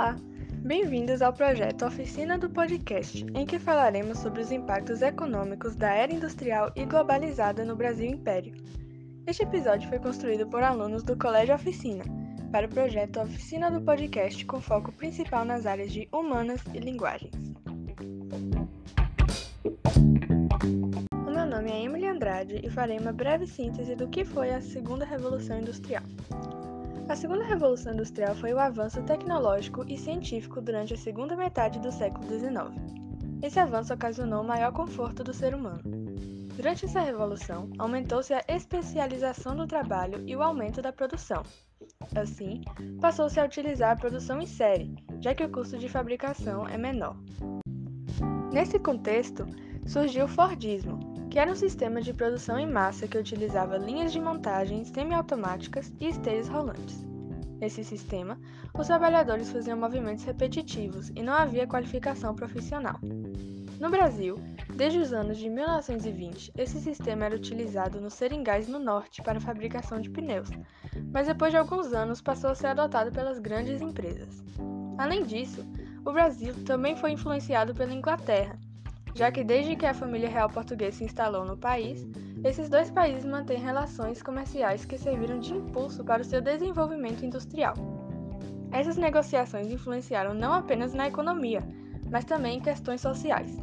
Olá! Bem-vindos ao projeto Oficina do Podcast, em que falaremos sobre os impactos econômicos da era industrial e globalizada no Brasil Império. Este episódio foi construído por alunos do Colégio Oficina, para o projeto Oficina do Podcast com foco principal nas áreas de Humanas e Linguagens. O meu nome é Emily Andrade e farei uma breve síntese do que foi a Segunda Revolução Industrial. A segunda revolução industrial foi o avanço tecnológico e científico durante a segunda metade do século XIX. Esse avanço ocasionou maior conforto do ser humano. Durante essa revolução, aumentou-se a especialização do trabalho e o aumento da produção. Assim, passou-se a utilizar a produção em série, já que o custo de fabricação é menor. Nesse contexto, surgiu o Fordismo, que era um sistema de produção em massa que utilizava linhas de montagem semiautomáticas e esteiras rolantes. Nesse sistema, os trabalhadores faziam movimentos repetitivos e não havia qualificação profissional. No Brasil, desde os anos de 1920, esse sistema era utilizado nos seringais no norte para a fabricação de pneus, mas depois de alguns anos passou a ser adotado pelas grandes empresas. Além disso, o Brasil também foi influenciado pela Inglaterra, já que desde que a família real portuguesa se instalou no país, esses dois países mantêm relações comerciais que serviram de impulso para o seu desenvolvimento industrial. Essas negociações influenciaram não apenas na economia, mas também em questões sociais.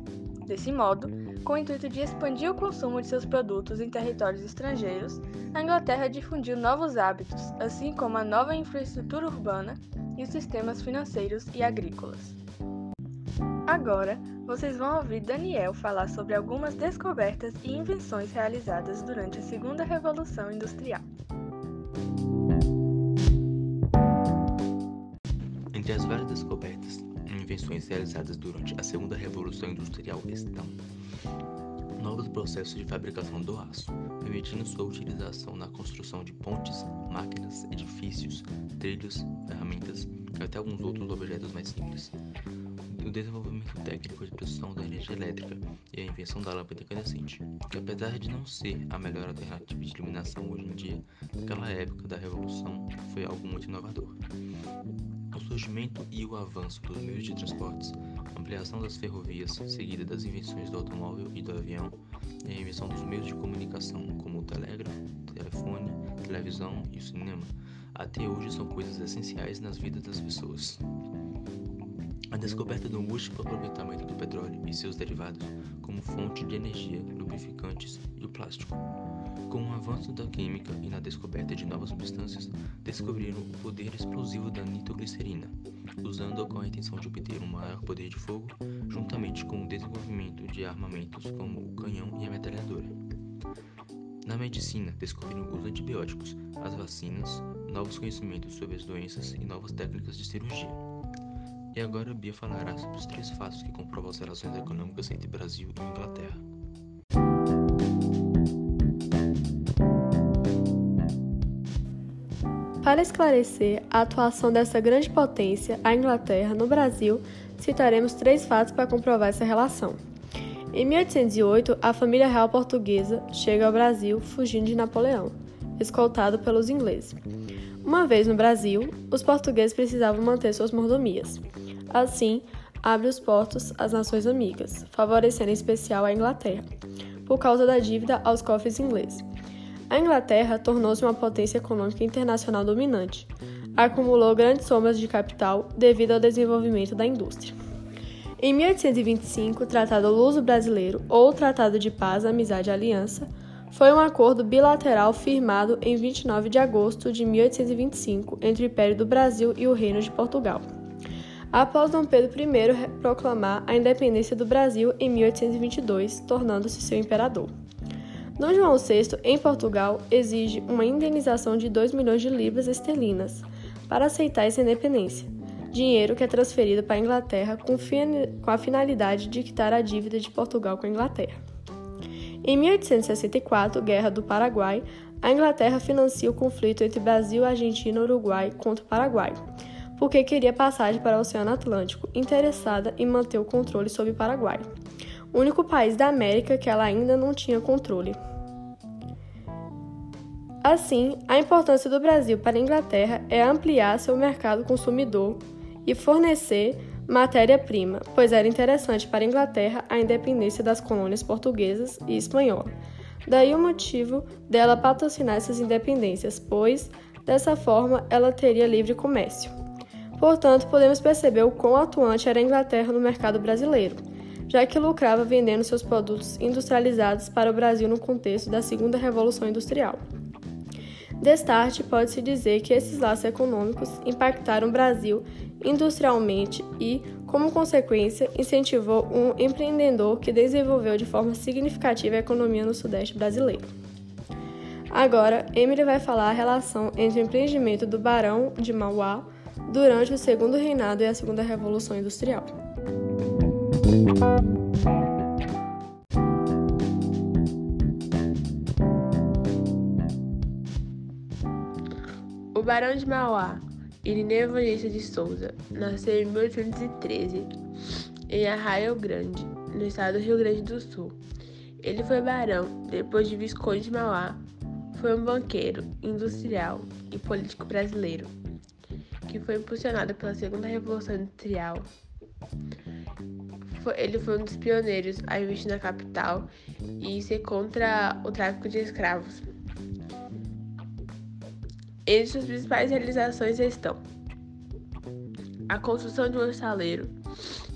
Desse modo, com o intuito de expandir o consumo de seus produtos em territórios estrangeiros, a Inglaterra difundiu novos hábitos, assim como a nova infraestrutura urbana e os sistemas financeiros e agrícolas. Agora, vocês vão ouvir Daniel falar sobre algumas descobertas e invenções realizadas durante a Segunda Revolução Industrial. Entre as várias descobertas e invenções realizadas durante a Segunda Revolução Industrial estão novos processos de fabricação do aço, permitindo sua utilização na construção de pontes, máquinas, edifícios, trilhos, ferramentas e até alguns outros objetos mais simples o desenvolvimento técnico de produção da energia elétrica e a invenção da lâmpada incandescente, que apesar de não ser a melhor alternativa de iluminação hoje em dia, naquela época da Revolução foi algo muito inovador. O surgimento e o avanço dos meios de transportes, ampliação das ferrovias, seguida das invenções do automóvel e do avião, e a invenção dos meios de comunicação, como o telégrafo, telefone, televisão e o cinema, até hoje são coisas essenciais nas vidas das pessoas. A descoberta do múltiplo aproveitamento do petróleo e seus derivados como fonte de energia, lubrificantes e o plástico. Com o avanço da química e na descoberta de novas substâncias, descobriram o poder explosivo da nitroglicerina, usando-a com a intenção de obter um maior poder de fogo, juntamente com o desenvolvimento de armamentos como o canhão e a metralhadora. Na medicina, descobriram os antibióticos, as vacinas, novos conhecimentos sobre as doenças e novas técnicas de cirurgia. E agora Bia falará sobre os três fatos que comprovam as relações econômicas entre Brasil e Inglaterra. Para esclarecer a atuação dessa grande potência, a Inglaterra, no Brasil, citaremos três fatos para comprovar essa relação. Em 1808, a família real portuguesa chega ao Brasil fugindo de Napoleão, escoltado pelos ingleses. Uma vez no Brasil, os portugueses precisavam manter suas mordomias. Assim, abre os portos às nações amigas, favorecendo em especial a Inglaterra, por causa da dívida aos cofres ingleses. A Inglaterra tornou-se uma potência econômica internacional dominante. Acumulou grandes somas de capital devido ao desenvolvimento da indústria. Em 1825, o Tratado Luso-Brasileiro, ou Tratado de Paz, Amizade e Aliança, foi um acordo bilateral firmado em 29 de agosto de 1825 entre o Império do Brasil e o Reino de Portugal após Dom Pedro I proclamar a independência do Brasil em 1822, tornando-se seu imperador. Dom João VI, em Portugal, exige uma indenização de 2 milhões de libras esterlinas para aceitar essa independência, dinheiro que é transferido para a Inglaterra com, com a finalidade de quitar a dívida de Portugal com a Inglaterra. Em 1864, Guerra do Paraguai, a Inglaterra financia o conflito entre Brasil, Argentina e Uruguai contra o Paraguai porque queria passagem para o Oceano Atlântico, interessada em manter o controle sobre o Paraguai, o único país da América que ela ainda não tinha controle. Assim, a importância do Brasil para a Inglaterra é ampliar seu mercado consumidor e fornecer matéria-prima, pois era interessante para a Inglaterra a independência das colônias portuguesas e espanhola. Daí o motivo dela patrocinar essas independências, pois dessa forma ela teria livre comércio. Portanto, podemos perceber o quão atuante era a Inglaterra no mercado brasileiro, já que lucrava vendendo seus produtos industrializados para o Brasil no contexto da Segunda Revolução Industrial. Destarte, pode-se dizer que esses laços econômicos impactaram o Brasil industrialmente e, como consequência, incentivou um empreendedor que desenvolveu de forma significativa a economia no Sudeste brasileiro. Agora, Emily vai falar a relação entre o empreendimento do Barão de Mauá durante o Segundo Reinado e a Segunda Revolução Industrial. O Barão de Mauá, Irineu Evangelista de Souza, nasceu em 1813 em Arraial Grande, no estado do Rio Grande do Sul. Ele foi barão depois de Visconde de Mauá. Foi um banqueiro, industrial e político brasileiro que foi impulsionado pela Segunda Revolução Industrial. Ele foi um dos pioneiros a investir na capital e ser contra o tráfico de escravos. Entre suas principais realizações estão a construção de um estaleiro,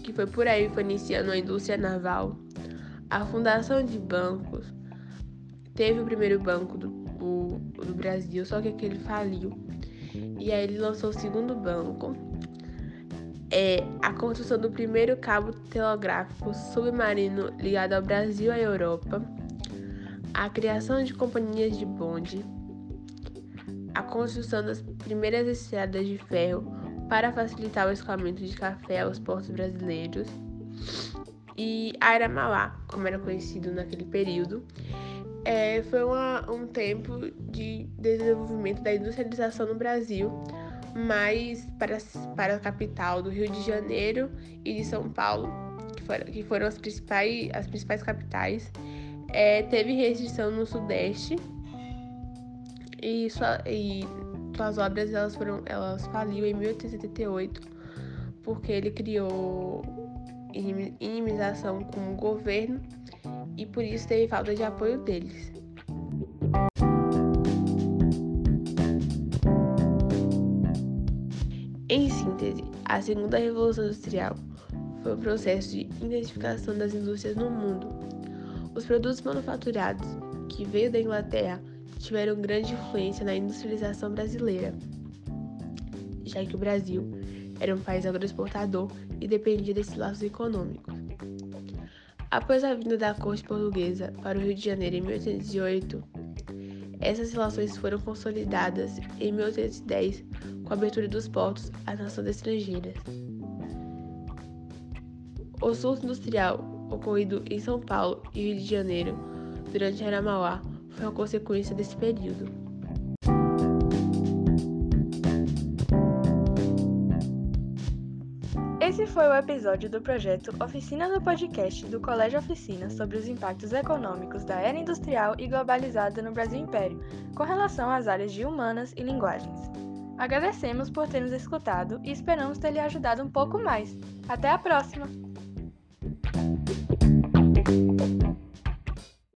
que foi por aí foi a indústria naval, a fundação de bancos, teve o primeiro banco do, do, do Brasil, só que aquele faliu, e aí ele lançou o segundo banco, é a construção do primeiro cabo telegráfico submarino ligado ao Brasil e à Europa, a criação de companhias de bonde, a construção das primeiras estradas de ferro para facilitar o escoamento de café aos portos brasileiros. E Aramauá, como era conhecido naquele período, é, foi uma, um tempo de desenvolvimento da industrialização no Brasil, mais para, para a capital do Rio de Janeiro e de São Paulo, que foram, que foram as, principais, as principais capitais. É, teve restrição no Sudeste e, sua, e suas obras elas foram elas faliu em 1878 porque ele criou inimização com o governo e por isso teve falta de apoio deles. Em síntese, a segunda revolução industrial foi o processo de intensificação das indústrias no mundo. Os produtos manufaturados que veio da Inglaterra tiveram grande influência na industrialização brasileira, já que o Brasil era um país agroexportador e dependia desses laços econômicos. Após a vinda da corte portuguesa para o Rio de Janeiro em 1808, essas relações foram consolidadas em 1810 com a abertura dos portos às nações estrangeiras. O surto industrial ocorrido em São Paulo e Rio de Janeiro durante a Mauá foi uma consequência desse período. Foi o episódio do projeto Oficina do Podcast do Colégio Oficina sobre os impactos econômicos da era industrial e globalizada no Brasil Império, com relação às áreas de humanas e linguagens. Agradecemos por ter nos escutado e esperamos ter lhe ajudado um pouco mais. Até a próxima!